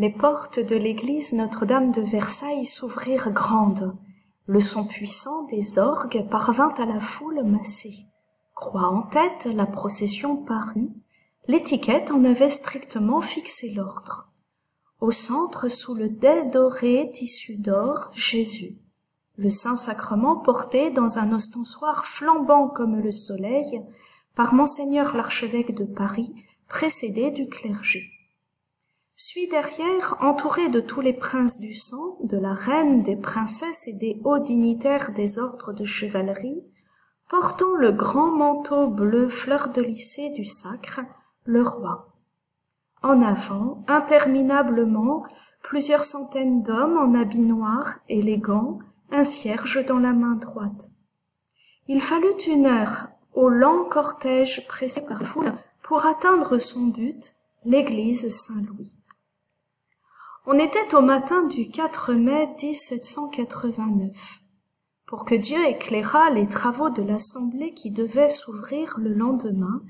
les portes de l'église Notre-Dame de Versailles s'ouvrirent grandes. Le son puissant des orgues parvint à la foule massée. Croix en tête, la procession parut. L'étiquette en avait strictement fixé l'ordre. Au centre, sous le dais doré tissu d'or, Jésus. Le Saint-Sacrement porté dans un ostensoir flambant comme le soleil par Monseigneur l'archevêque de Paris, précédé du clergé suit derrière entouré de tous les princes du sang de la reine des princesses et des hauts dignitaires des ordres de chevalerie portant le grand manteau bleu fleur de lycée du sacre le roi. En avant interminablement plusieurs centaines d'hommes en habits noirs élégants un cierge dans la main droite. Il fallut une heure au lent cortège pressé par foule pour atteindre son but l'église Saint-Louis on était au matin du 4 mai 1789. Pour que Dieu éclairât les travaux de l'assemblée qui devait s'ouvrir le lendemain,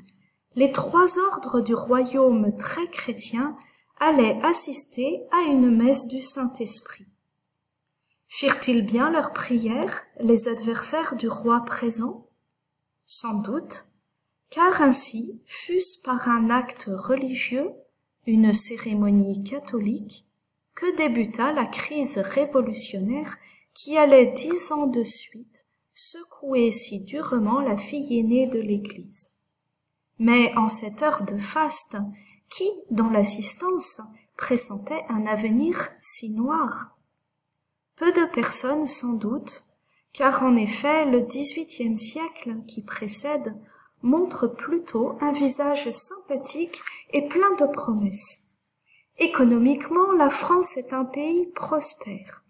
les trois ordres du royaume très chrétien allaient assister à une messe du Saint-Esprit. Firent-ils bien leur prière, les adversaires du roi présent? Sans doute, car ainsi fût-ce par un acte religieux, une cérémonie catholique, que débuta la crise révolutionnaire qui allait dix ans de suite secouer si durement la fille aînée de l'Église. Mais en cette heure de faste, qui, dans l'assistance, pressentait un avenir si noir? Peu de personnes sans doute, car en effet le dix-huitième siècle qui précède montre plutôt un visage sympathique et plein de promesses. Économiquement, la France est un pays prospère.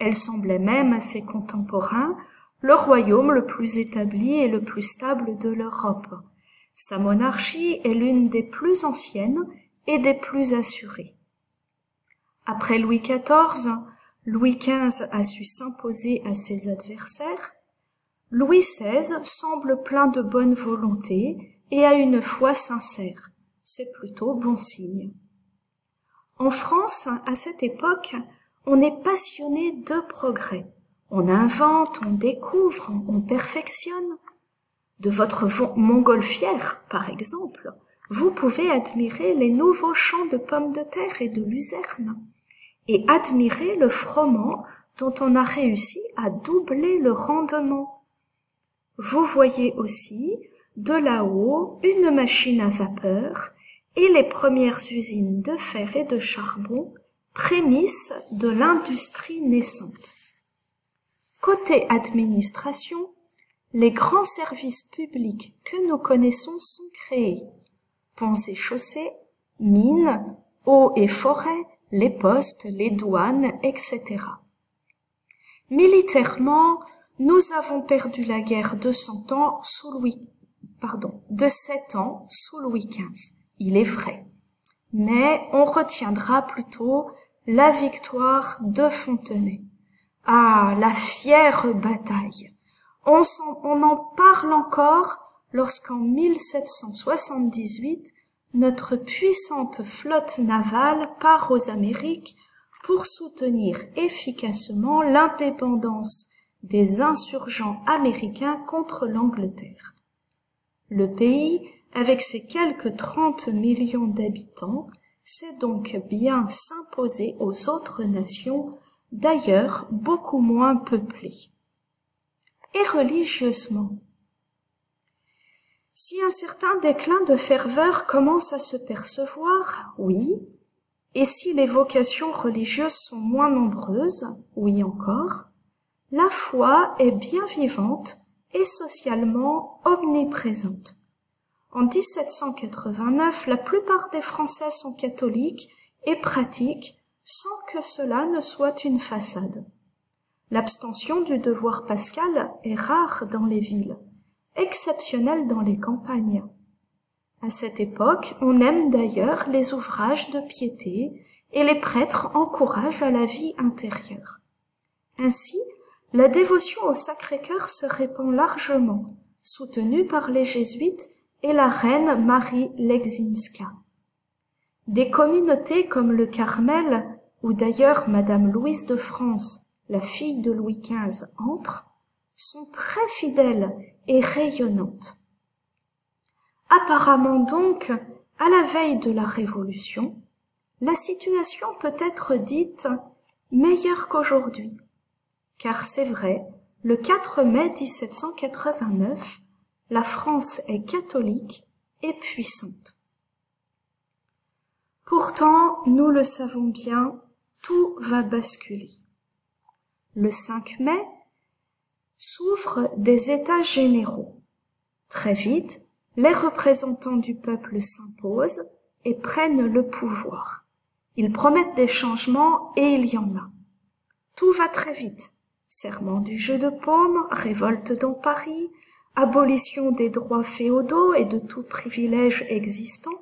Elle semblait même à ses contemporains le royaume le plus établi et le plus stable de l'Europe. Sa monarchie est l'une des plus anciennes et des plus assurées. Après Louis XIV, Louis XV a su s'imposer à ses adversaires. Louis XVI semble plein de bonne volonté et a une foi sincère. C'est plutôt bon signe. En France, à cette époque, on est passionné de progrès. On invente, on découvre, on perfectionne. De votre montgolfière, par exemple, vous pouvez admirer les nouveaux champs de pommes de terre et de luzerne, et admirer le froment dont on a réussi à doubler le rendement. Vous voyez aussi, de là-haut, une machine à vapeur et les premières usines de fer et de charbon, prémices de l'industrie naissante. Côté administration, les grands services publics que nous connaissons sont créés. Ponts et chaussées, mines, eaux et forêts, les postes, les douanes, etc. Militairement, nous avons perdu la guerre de cent ans sous Louis, pardon, de sept ans sous Louis XV il est vrai. Mais on retiendra plutôt la victoire de Fontenay. Ah, la fière bataille. On, en parle encore lorsqu'en 1778, notre puissante flotte navale part aux Amériques pour soutenir efficacement l'indépendance des insurgents américains contre l'Angleterre. Le pays avec ses quelques trente millions d'habitants, sait donc bien s'imposer aux autres nations, d'ailleurs beaucoup moins peuplées. Et religieusement. Si un certain déclin de ferveur commence à se percevoir, oui, et si les vocations religieuses sont moins nombreuses, oui encore, la foi est bien vivante et socialement omniprésente. En 1789, la plupart des Français sont catholiques et pratiquent sans que cela ne soit une façade. L'abstention du devoir pascal est rare dans les villes, exceptionnelle dans les campagnes. À cette époque, on aime d'ailleurs les ouvrages de piété et les prêtres encouragent à la vie intérieure. Ainsi, la dévotion au Sacré-Cœur se répand largement, soutenue par les jésuites et la reine Marie Lexinska. Des communautés comme le Carmel, où d'ailleurs Madame Louise de France, la fille de Louis XV, entre, sont très fidèles et rayonnantes. Apparemment donc, à la veille de la Révolution, la situation peut être dite meilleure qu'aujourd'hui. Car c'est vrai, le 4 mai 1789, la France est catholique et puissante. Pourtant, nous le savons bien, tout va basculer. Le 5 mai s'ouvrent des états généraux. Très vite, les représentants du peuple s'imposent et prennent le pouvoir. Ils promettent des changements et il y en a. Tout va très vite. Serment du jeu de paume, révolte dans Paris, abolition des droits féodaux et de tout privilège existant,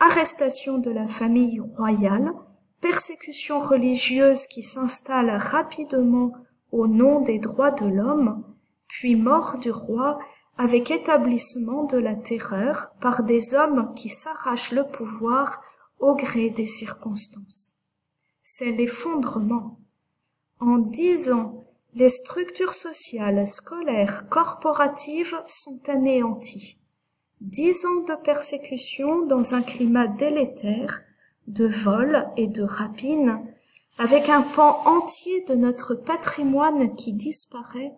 arrestation de la famille royale, persécution religieuse qui s'installe rapidement au nom des droits de l'homme, puis mort du roi avec établissement de la terreur par des hommes qui s'arrachent le pouvoir au gré des circonstances. C'est l'effondrement. En dix ans, les structures sociales, scolaires, corporatives sont anéanties. Dix ans de persécution dans un climat délétère, de vol et de rapine, avec un pan entier de notre patrimoine qui disparaît,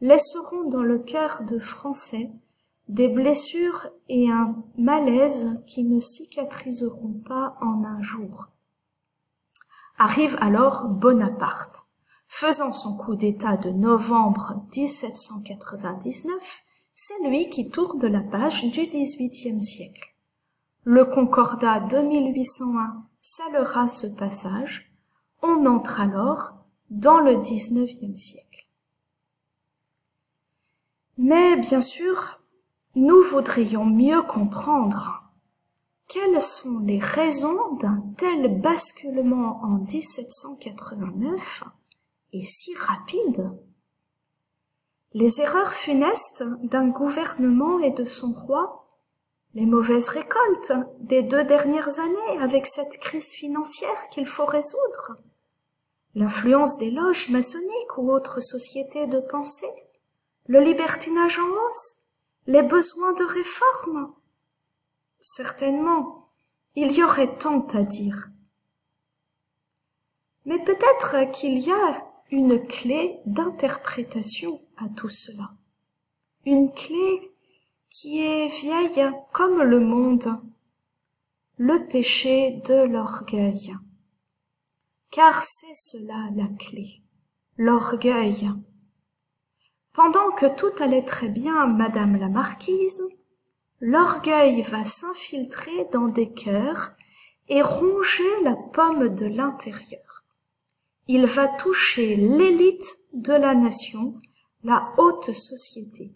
laisseront dans le cœur de Français des blessures et un malaise qui ne cicatriseront pas en un jour. Arrive alors Bonaparte. Faisant son coup d'État de novembre 1799, c'est lui qui tourne la page du XVIIIe siècle. Le Concordat de 1801 scellera ce passage. On entre alors dans le XIXe siècle. Mais bien sûr, nous voudrions mieux comprendre quelles sont les raisons d'un tel basculement en 1789 et si rapide. Les erreurs funestes d'un gouvernement et de son roi, les mauvaises récoltes des deux dernières années avec cette crise financière qu'il faut résoudre, l'influence des loges maçonniques ou autres sociétés de pensée, le libertinage en hausse, les besoins de réforme. Certainement, il y aurait tant à dire. Mais peut-être qu'il y a une clé d'interprétation à tout cela. Une clé qui est vieille comme le monde, le péché de l'orgueil. Car c'est cela la clé, l'orgueil. Pendant que tout allait très bien, madame la marquise, l'orgueil va s'infiltrer dans des cœurs et ronger la pomme de l'intérieur. Il va toucher l'élite de la nation, la haute société,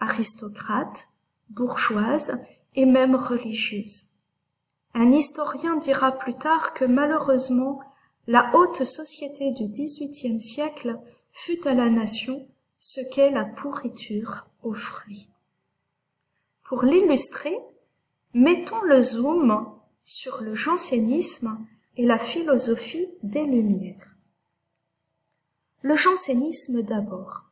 aristocrate, bourgeoise et même religieuse. Un historien dira plus tard que malheureusement la haute société du XVIIIe siècle fut à la nation ce qu'est la pourriture aux fruits. Pour l'illustrer, mettons le zoom sur le jansénisme et la philosophie des Lumières. Le jansénisme d'abord.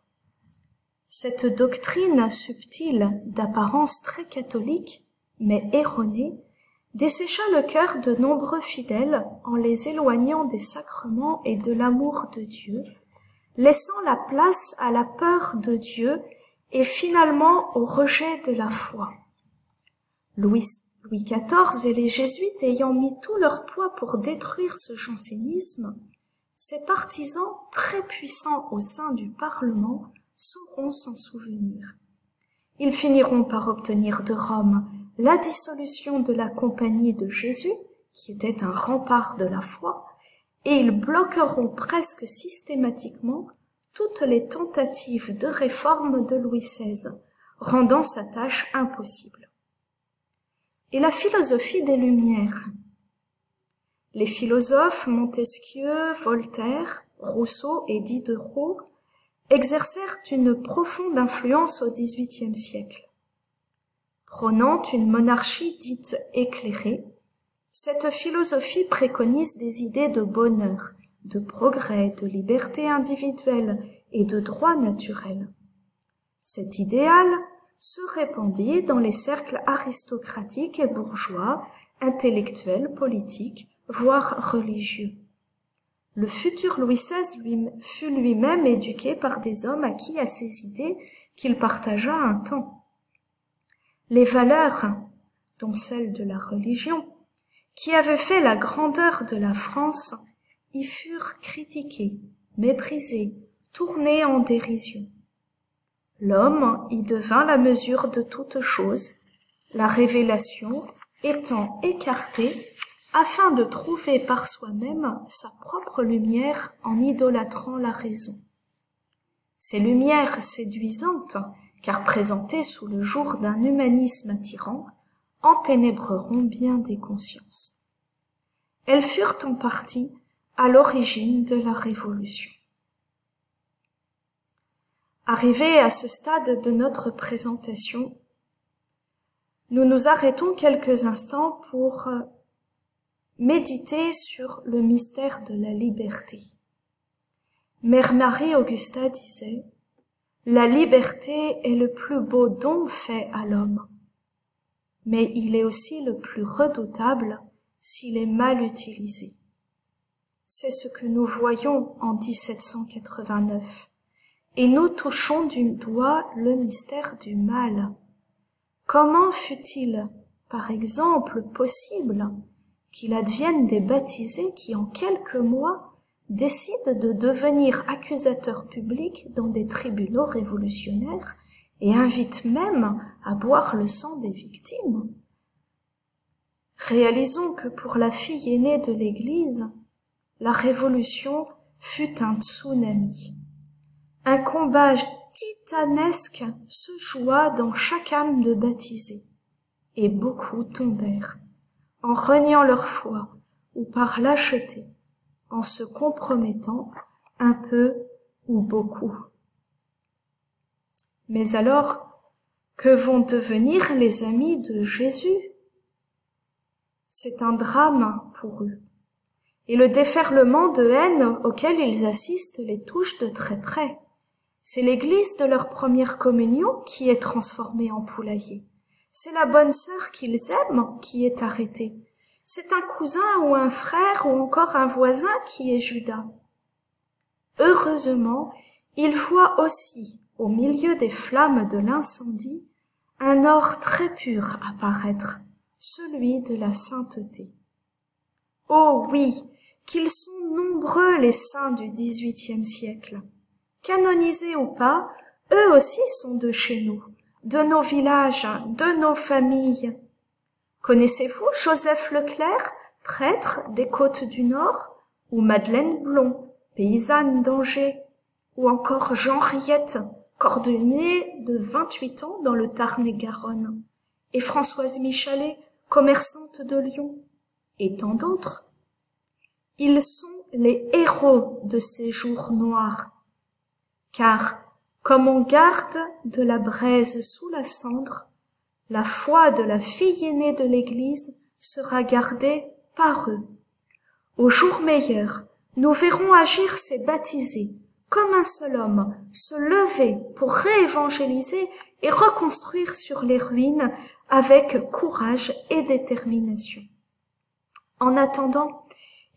Cette doctrine subtile d'apparence très catholique, mais erronée, dessécha le cœur de nombreux fidèles en les éloignant des sacrements et de l'amour de Dieu, laissant la place à la peur de Dieu et finalement au rejet de la foi. Louis, Louis XIV et les jésuites ayant mis tout leur poids pour détruire ce jansénisme, ses partisans très puissants au sein du Parlement sauront s'en souvenir. Ils finiront par obtenir de Rome la dissolution de la Compagnie de Jésus, qui était un rempart de la foi, et ils bloqueront presque systématiquement toutes les tentatives de réforme de Louis XVI, rendant sa tâche impossible. Et la philosophie des Lumières. Les philosophes Montesquieu, Voltaire, Rousseau et Diderot exercèrent une profonde influence au XVIIIe siècle. Prônant une monarchie dite éclairée, Cette philosophie préconise des idées de bonheur, de progrès, de liberté individuelle et de droit naturel. Cet idéal se répandit dans les cercles aristocratiques et bourgeois, intellectuels, politiques, voire religieux. Le futur Louis XVI fut lui-même éduqué par des hommes acquis à ces idées qu'il partagea un temps. Les valeurs, dont celle de la religion, qui avaient fait la grandeur de la France, y furent critiquées, méprisées, tournées en dérision. L'homme y devint la mesure de toute chose, la révélation étant écartée afin de trouver par soi-même sa propre lumière en idolâtrant la raison. Ces lumières séduisantes, car présentées sous le jour d'un humanisme attirant, enténébreront bien des consciences. Elles furent en partie à l'origine de la Révolution. Arrivés à ce stade de notre présentation, nous nous arrêtons quelques instants pour euh, méditer sur le mystère de la liberté. Mère Marie Augusta disait, La liberté est le plus beau don fait à l'homme, mais il est aussi le plus redoutable s'il est mal utilisé. C'est ce que nous voyons en 1789, et nous touchons du doigt le mystère du mal. Comment fut-il, par exemple, possible qu'il advienne des baptisés qui, en quelques mois, décident de devenir accusateurs publics dans des tribunaux révolutionnaires et invitent même à boire le sang des victimes? Réalisons que pour la fille aînée de l'Église, la révolution fut un tsunami. Un combat titanesque se joua dans chaque âme de baptisés, et beaucoup tombèrent, en reniant leur foi ou par lâcheté, en se compromettant un peu ou beaucoup. Mais alors, que vont devenir les amis de Jésus? C'est un drame pour eux et le déferlement de haine auquel ils assistent les touche de très près. C'est l'église de leur première communion qui est transformée en poulailler. C'est la bonne sœur qu'ils aiment qui est arrêtée. C'est un cousin ou un frère ou encore un voisin qui est Judas. Heureusement, ils voient aussi, au milieu des flammes de l'incendie, un or très pur apparaître, celui de la sainteté. Oh oui, qu'ils sont nombreux les saints du XVIIIe siècle. Canonisés ou pas, eux aussi sont de chez nous, de nos villages, de nos familles. Connaissez-vous Joseph Leclerc, prêtre des côtes du Nord, ou Madeleine Blond, paysanne d'Angers, ou encore Jean Riette, cordonnier de vingt-huit ans dans le Tarn-et-Garonne, et Françoise Michalet, commerçante de Lyon, et tant d'autres? Ils sont les héros de ces jours noirs. Car, comme on garde de la braise sous la cendre, la foi de la fille aînée de l'Église sera gardée par eux. Au jour meilleur, nous verrons agir ces baptisés, comme un seul homme, se lever pour réévangéliser et reconstruire sur les ruines avec courage et détermination. En attendant,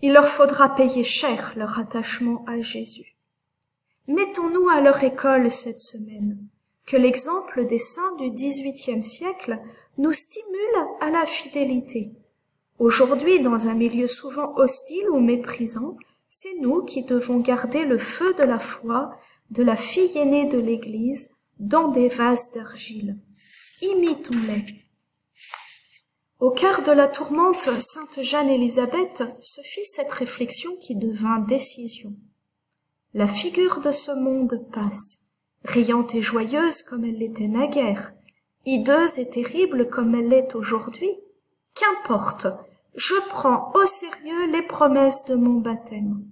il leur faudra payer cher leur attachement à Jésus. Mettons-nous à leur école cette semaine. Que l'exemple des saints du XVIIIe siècle nous stimule à la fidélité. Aujourd'hui, dans un milieu souvent hostile ou méprisant, c'est nous qui devons garder le feu de la foi de la fille aînée de l'Église dans des vases d'argile. Imitons-les. Au cœur de la tourmente, sainte Jeanne Élisabeth se fit cette réflexion qui devint décision. La figure de ce monde passe, riante et joyeuse comme elle l'était naguère, hideuse et terrible comme elle l'est aujourd'hui. Qu'importe, je prends au sérieux les promesses de mon baptême.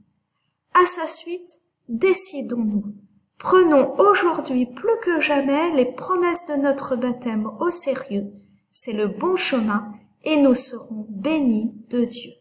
À sa suite, décidons-nous. Prenons aujourd'hui plus que jamais les promesses de notre baptême au sérieux c'est le bon chemin et nous serons bénis de Dieu.